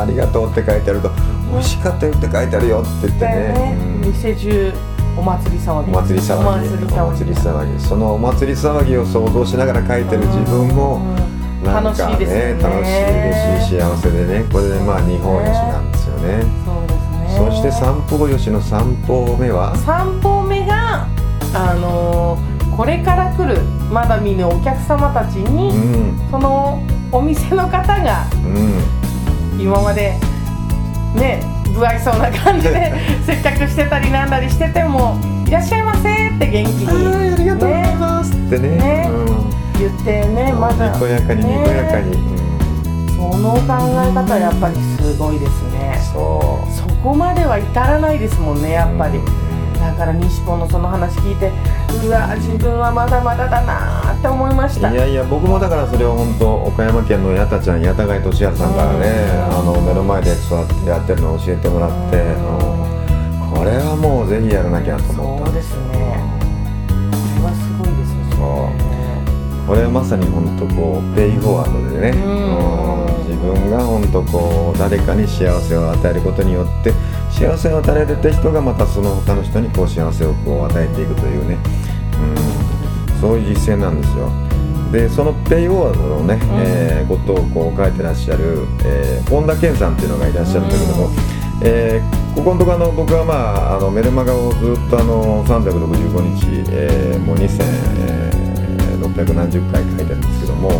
ありがとうって書いてあると美味しかったよって書いてあるよって言ってね。店中お祭り騒ぎ。お祭り騒ぎ。お祭り騒ぎ。お祭り騒ぎ。そのお祭り騒ぎを想像しながら書いてる自分もうん。なんか楽しいですよね。楽しい嬉しい幸せでね。これでまあ日本吉なんですよね。そうですね。そして三方よしの三方目は？三方目があのーこれから来るまだ見ぬお客様たちうに、ん。そのお店の方がうん今までね不愛想な感じで 接客してたりなんだりしてても「いらっしゃいませ」って元気はいにありがとうございます。ってね。ねうん。言ってねまだにこやかににこやかに、ねうん。その考え方はやっぱりすごいですね。そう。そこまでは至らないですもんねやっぱり。うん。だから西本のその話聞いてうわ自分はまだまだだなーって思いました。いやいや僕もだからそれを本当岡山県の八田ちゃん八田貝俊治さんからねうん。あの目の前で座ってやってるのを教えてもらってうんこれはもうぜひやらなきゃと思った。そうですね。これはすごいですね。そう。これはまさに本当こうペイフォワードでね自分が本当こう誰かに幸せを与えることによって幸せを与えられた人がまたその他の人にこう幸せをこう与えていくというね、うん、そういう実践なんですよ。でそのペイフォワードのね、えーことをこう書いてらっしゃる、えー本田健さんっていうのがいらっしゃるんだけども、えーここのとこあの僕はまああのメルマガをずっとあの365日、えーもう2600何十回書いてるんですけども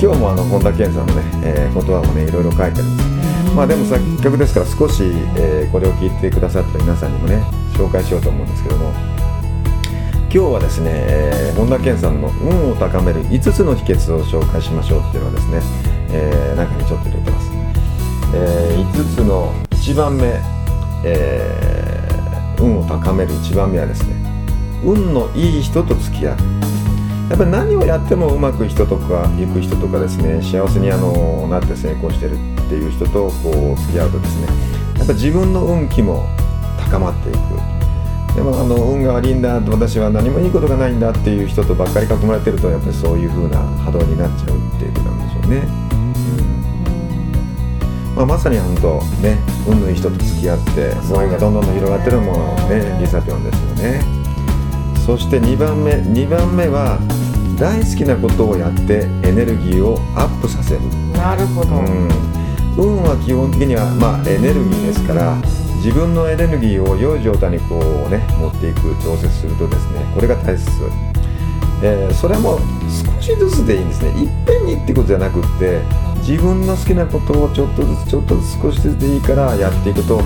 今日もあの本田健さんのね、えー言葉をねいろいろ書いてるんです。まあでも作曲ですから少し、えーこれを聞いてくださった皆さんにもね紹介しようと思うんですけども今日はですね、えー本田健さんの運を高める5つの秘訣を紹介しましょうっていうのはですね、えー中にちょっと入れてます、え5つの1番目、えー運を高める1番目はですね運のいい人と付き合う。やっぱり何をやってもうまくいく人とか行く人とかですね幸せにあのなって成功してるっていう人とこう付き合うとですねやっぱ自分の運気も高まっていく。でもあの運が悪いんだ私は何もいいことがないんだっていう人とばっかり囲まれてるとやっぱりそういう風な波動になっちゃうっていうことなんでしょうね、うん。まあ、まさに本当ね運のいい人と付き合って萌えがどんどん広がってるものねリサピョンですよね。そして2番目2番目は大好きなことをやってエネルギーをアップさせる。なるほど、うん、運は基本的には、まあ、エネルギーですから自分のエネルギーを良い状態にこうね持っていく調節するとですねこれが大切、えーそれも少しずつでいいんですね。いっぺんにってことじゃなくって自分の好きなことをちょっとずつちょっとずつ少しずつでいいからやっていくと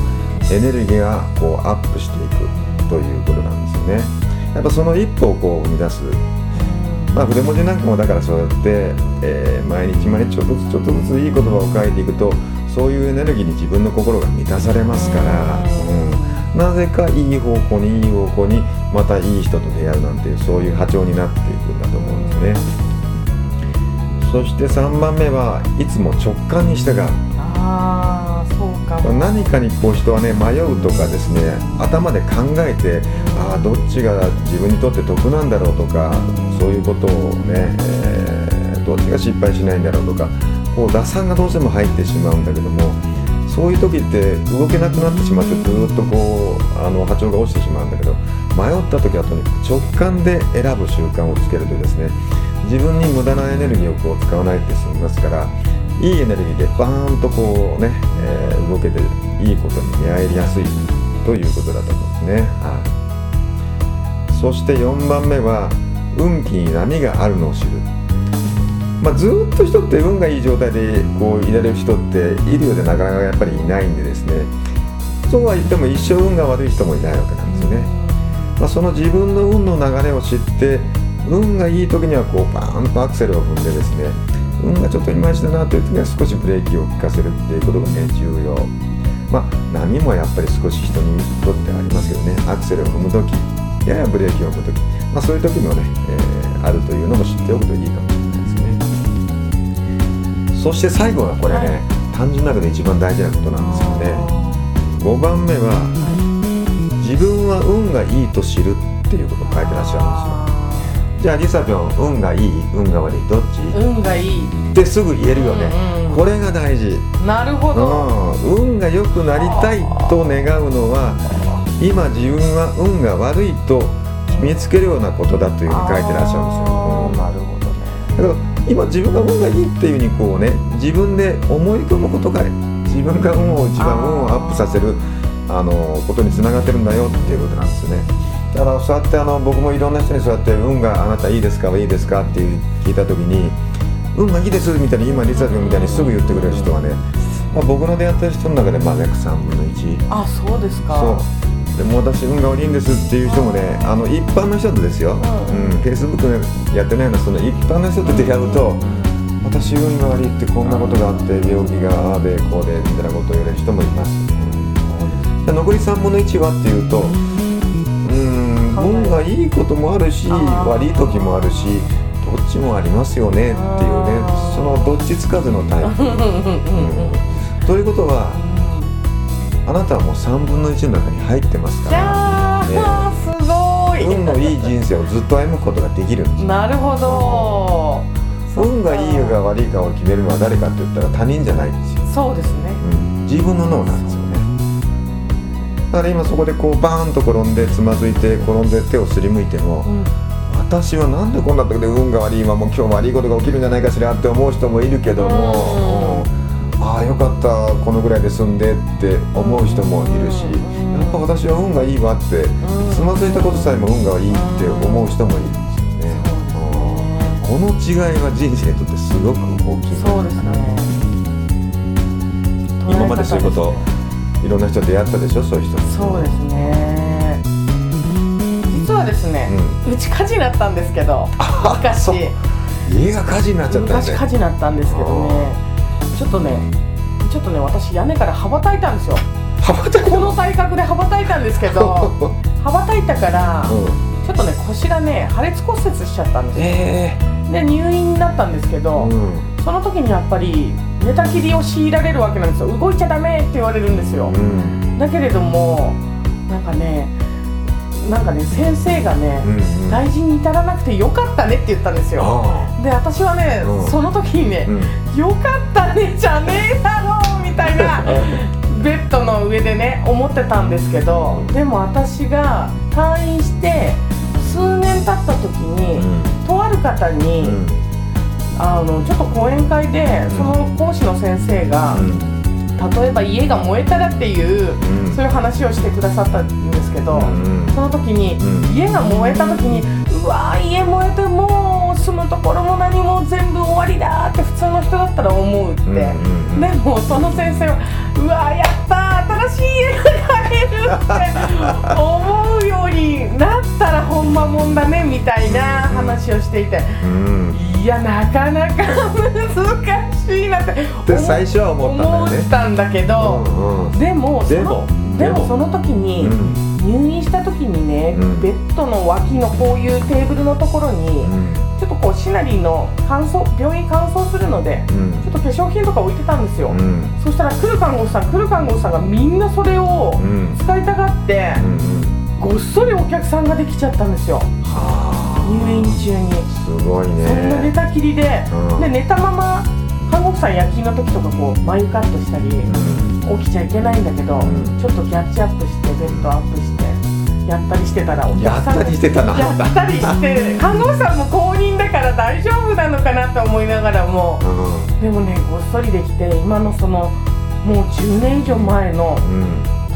エネルギーがこうアップしていくということなんですよね。やっぱその一歩をこう生み出す。まあ、筆文字なんかもだからそうやって、えー毎日毎日ちょっとずつちょっとずついい言葉を書いていくとそういうエネルギーに自分の心が満たされますから、うん、なぜかいい方向にいい方向にまたいい人と出会うなんていうそういう波長になっていくんだと思うんですね。そして3番目はいつも直感に従う。ああそうかも。何かにこう人はね迷うとかですね頭で考えてああどっちが自分にとって得なんだろうとかそういうことをね、えーどっちが失敗しないんだろうとかこう打算がどうしても入ってしまうんだけどもそういう時って動けなくなってしまってずっとこうあの波長が落ちてしまうんだけど迷った時はとにかく直感で選ぶ習慣をつけるとですね自分に無駄なエネルギーをこう使わないって済みますからいいエネルギーでバーンとこうね、えー動けていいことに出会いやすいということだと思うんですね。はい、そして4番目は運気に波があるのを知る。まあ、ずっと人って運がいい状態でこういられる人っているようでなかなかやっぱりいないんでですね。そうは言っても一生運が悪い人もいないわけなんですね。まあ、その自分の運の流れを知って運がいい時にはこうバーンとアクセルを踏んでですね。運がちょっといまいちだなという時には少しブレーキを効かせるっていうことがね重要。まあ波もやっぱり少し人にとってありますけどね。アクセルを踏む時ややブレーキを踏む時、まあ、そういう時もね、えーあるというのも知っておくといいかも。しれないそして最後はこれね、単純な中で一番大事なことなんですよね。5番目は自分は運がいいと知るっていうことを書いてらっしゃるんですよ。じゃあリサぴょん運がいい運が悪いどっち、運がいい。ってすぐ言えるよね、うんうんこれが大事、なるほど。うん、運が良くなりたいと願うのは今自分は運が悪いと決めつけるようなことだというふうに書いてらっしゃるんですよ、うんなるほどね。だ今自分が運がいいっていうふうにこうね自分で思い込むことが自分が運を一番運をアップさせるあのことにつながってるんだよっていうことなんですよね。だからそうやってあの僕もいろんな人にそうやって運があなたいいですかはいいですかっていう聞いた時に運がいいですみたいに今リサ君みたいにすぐ言ってくれる人はね、まあ、僕の出会った人の中でまあ約3分の1あそうですか。そうでも私運が悪いんですっていう人もねあの一般の人とですよ、ううん。ん、フェイスブックでやってないようなその一般の人と出会うと私運が悪いってこんなことがあって病気がああでこうでみたいなことを言われる人もいます、で残り3分の1はっていうとうん。運がいいこともあるし悪い時もあるしどっちもありますよねっていうねそのどっちつかずのタイプ、うんうんうん。うん。ということはあなたはもう3分の1の中に入ってますじから。ゃあ、すごい。運のいい人生をずっと歩むことができるんですなるほど。運がいいか悪いかを決めるのは誰かって言ったら他人じゃないんですよ、そうですね。うん、自分の脳なんですよね。だから今そこでこうバーンと転んでつまずいて転んで手をすりむいても、うん。私はなんでこんな時で運が悪い今もう今日悪いことが起きるんじゃないかしらって思う人もいるけども、うんああよかったこのぐらいで済んでって思う人もいるし、うん。やっぱ私は運がいいわって、つまずいたことさえも運がいいって思う人もいるんですよね、うんこの違いは人生にとってすごく大きいそうですね。今までそういうこといろんな人出会ったでしょそういう人そうですね。実はですね、うち火事になったんですけど昔。家が火事になっちゃったんで昔火事になったんですけどねちょっとねちょっとね私屋根から羽ばたいたんですよ。羽ばたくこの体格で羽ばたいたんですけど 羽ばたいたから、うん。ちょっとね腰がね破裂骨折しちゃったんですよ。え。で入院になったんですけえど、うん。その時にやっぱり寝たきりを強いられるわけなんですよ。動いちゃダメって言われるんですよ、うん。だけれどもなんかねなんかね先生がね、うんうん。大事に至らなくてよかったねって言ったんですよ。あで私はね、うん。その時にねあ、うん。よかったねじゃねえだろうみたいな ベッドの上でね思ってたんですけどでも私が退院して数年経った時に、とある方に、うん。あのちょっと講演会でうん。その講師の先生が、例えば家が燃えたらっていう、うん。そういう話をしてくださったんですけど、うんその時に、うん。家が燃えた時にうわー家燃えてもう住むところも何も全部終わりだって普通の人だったら思うって、でもその先生はうわーやったー新しい家が買えるって思うようになったらほんまもんだねみたいな話をしていて。うんいやなかなか難しいなって。で最初は思ったんだけど、うんうん。でもでもでもその時に、うん。入院した時にね、うん。ベッドの脇のこういうテーブルのところに、うん。ちょっとこうシナリーの乾燥病院乾燥するので、うん。ちょっと化粧品とか置いてたんですよ、うん。そしたら来る看護師さん来る看護師さんがみんなそれをうん。使いたがって、うんごっそりお客さんができちゃったんですよ。は入院中に、あすごいそんな寝ねたきりで、うん。で寝たまま看護婦さん夜勤の時とかこう眉カットしたり、うん。起きちゃいけないんだけど、ん。ちょっとキャッチアップしてベッドアップしてやったりしてたらお客やさんったりしてたなやったりして 看護師さんも公認だから大丈夫なのかなと思いながらもうでもねごっそりできて今のそのもう10年以上前の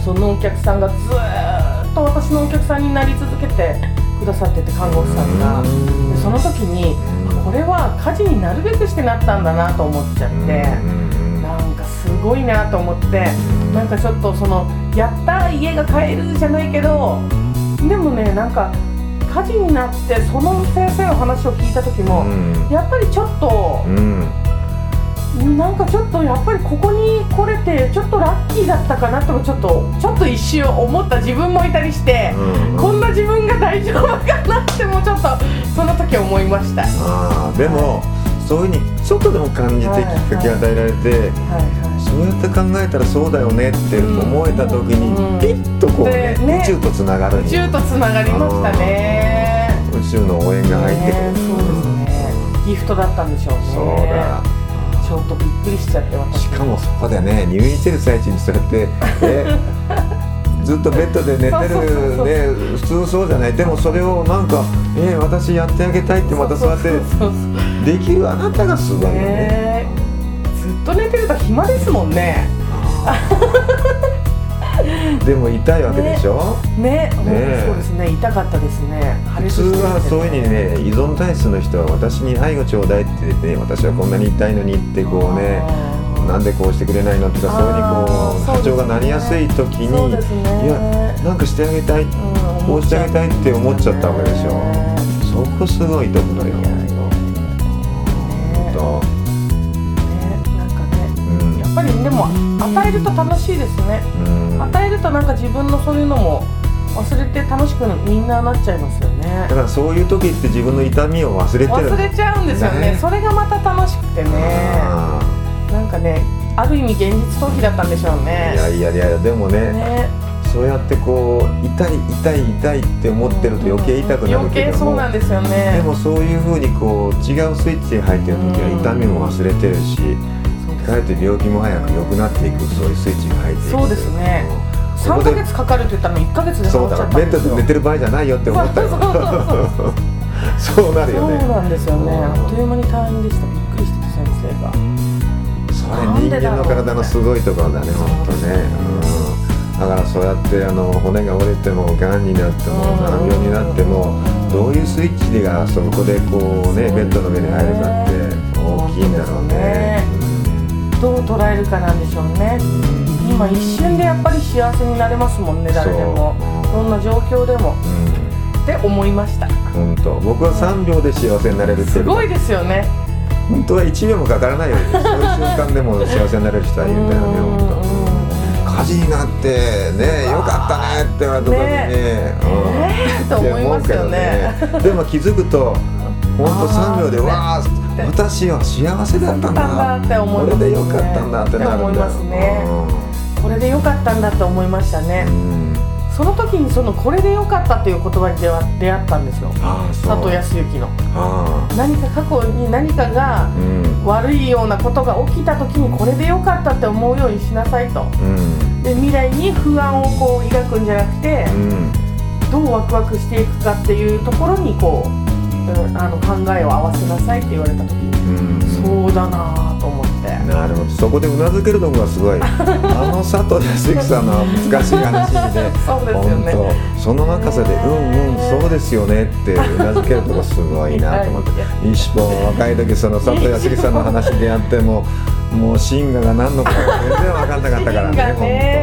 そのお客さんがずーっと私のお客さんになり続けてくださってて看護師さんが。うん。でその時にうん。これは火事になるべくしてなったんだなと思っちゃってうん。なんかすごいなと思ってなんかちょっとそのやった家が買えるじゃないけどでもねなんか火事になってその先生の話を聞いた時も、うん。やっぱりちょっとう、んなんかちょっとやっぱりここに来れてちょっとラッキーだったかなともちょっとちょっと一瞬思った自分もいたりして、うんこんな自分が大丈夫かなってもちょっとその時思いました。はああでもそういうふうにちょっとでも感じてきっかけ与えられて、いはそうやって考えたらそうだよねって思えた時うんにピッとこうねでね宇宙とつながるい。宇宙とつながりましたね。宇宙の応援が入ってくる、ねそうですね。ギフトだったんでしょうね。そうだちょっとびっくりしちゃって私。しかもそこでね入院してる最中にそうやって、え ずっとベッドで寝てるね普通そうじゃないでもそれをなんか「え私やってあげたい」ってまたそうやってできるあなたがすごいよね。ねずっと寝てると暇ですもんね。でも痛いわけでしょ、ね、ね。そうですね、痛かったですね。普通はそういうふうにね依存体質の人は私に愛をちょうだいって言ってね私はこんなに痛いのにってこうねなんでこうしてくれないのとかそういうふうにこう波長がなりやすい時に、ね。いやなんかしてあげたい、こうしてあげたいって思っちゃったわけでしょ。そこすごいところよ。ほんとも与えると楽しいですね。うん与えるとなんか自分のそういうのも忘れて楽しくみんななっちゃいますよねだ。からそういう時って自分の痛みを忘れてる忘れちゃうんですよね。ねそれがまた楽しくてね。あなんかね、ある意味現実逃避だったんでしょうーねい。やいやいやでもねね、そうやってこう痛い痛い痛いって思ってると余計痛くなる余けども計そうなんですよね。でもそういうふうにこう違うスイッチに入ってる時は痛みも忘れてるしかえって病気も早く良くなっていくそういうスイッチが入っていくそうですねうんそ3こでヶ月かかるって言ったの1ヶ月でそうだからベッドで寝てる場合じゃないよって思ったよ。そうなるよね。そうなんですよね。うん。あっという間に退院でした。びっくりしてて先生が。それ人間の体のすごいところだね本当ね、うん、だからそうやってあの骨が折れてもがんになってもうん難病になってもどういうスイッチがそこでこうねベッドの上に入るかって大きいんだろうねどう捉えるかなんでしょうね。うん。今一瞬でやっぱり幸せになれますもんね誰でも。どんな状況でも。うん。って思いました。本当。僕は3秒で幸せになれるっていうすごいですよね。本当は1秒もかからないよそういう瞬間でも幸せになれる人はいるんだよねうん本当。火事になってねよかったねって言われた時に。ねうん。えーと思いますよね。ね。でも気づくと本当3秒であー私は幸せだったんだ。だって思いますね。これでよかったんだってなるんだよ。って思いますね。これで良かったんだって思いましたね。その時にそのこれで良かったっていう言葉に出会出会ったんですよ。佐藤康之の。あ何か過去に何かが悪いようなことが起きた時にこれで良かったって思うようにしなさいと。うん。で未来に不安をこう抱くんじゃなくてうん。どうワクワクしていくかっていうところにこう、うんあの考えを合わせなさいって言われた時にうん。そうだなぁと思って。なるほど。そこでうなずけるのがすごい。あの佐藤康之さんの難しい話で。そうですよね。本当。その若さで「うんうんそうですよね」ってうなずけるとこすごいなと思って。一本若い時その佐藤康之さんの話でやってももうシンガが何のか全然分かんなかったからねね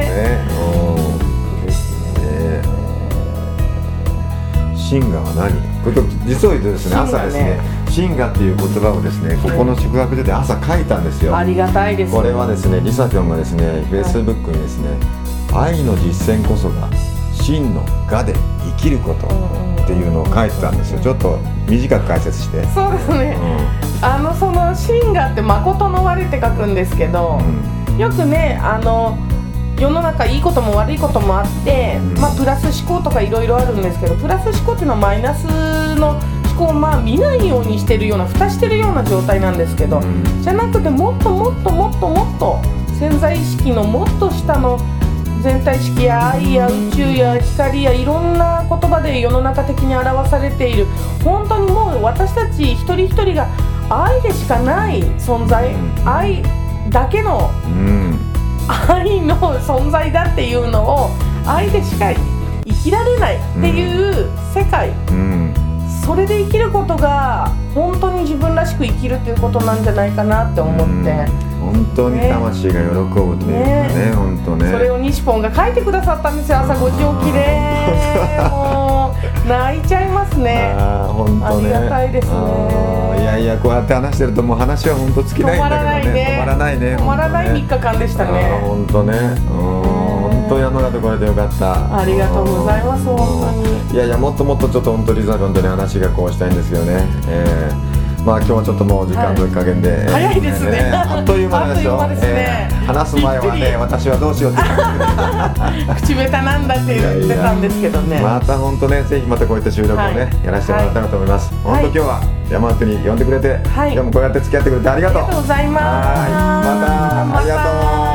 何？これ実を言うとですね朝ですねシンガっていう言葉をですねここの宿泊所で朝書いたんですよ。ありがたいですこれはですね、リサピョンがですね、フェイスブックにですね、愛の実践こそが真の我で生きることっていうのを書いてたんですよ。ちょっと短く解説して。そうですね。あのその「シンガ」って「誠の悪い」って書くんですけどう、ん。よくねあの世の中いいことも悪いこともあって、うん。まあ、プラス思考とかいろいろあるんですけどプラス思考っていうのはマイナスの思考をまあ見ないようにしてるような蓋してるような状態なんですけど、うん。じゃなくてもっともっともっともっと潜在意識のもっと下の全体意識や愛や宇宙や光やいろんな言葉で世の中的に表されている本当にもう私たち一人一人が愛でしかない存在、うん。愛だけのうん愛の存在だっていうのを愛でしか生きられないっていう世界、うん。それで生きることが本当に自分らしく生きるっていうことなんじゃないかなって思って、うん本当に魂が喜ぶというかねね。本当ね。それを西ポンが書いてくださったんですよ朝5時起きで。もう泣いちゃいますね。あー本当ね。ありがたいですね。いやいやこうやって話してるともう話は本当尽きないんだけどね。止まらないね。止まらない本当ね。3日間でしたね。本当ね。うん本当山形来れてよかった。ありがとうございますうん。本当に。いやいやもっともっとちょっと本当リザ本当に話がこうしたいんですよね。えーまあ今日はちょっともう時間の加減で、えー早いですね。あっという間でしょう。ね。えー話す前はね私はどうしようって口下手なんだって言ってたんですけどね。また本当ねぜひまたこういった収録をね、はい。やらせてもらったらと思います、はい。本当今日は山本に呼んでくれて、はい。今日もこうやって付き合ってくれてありがとう。ありがとうございます。はい。またありがとう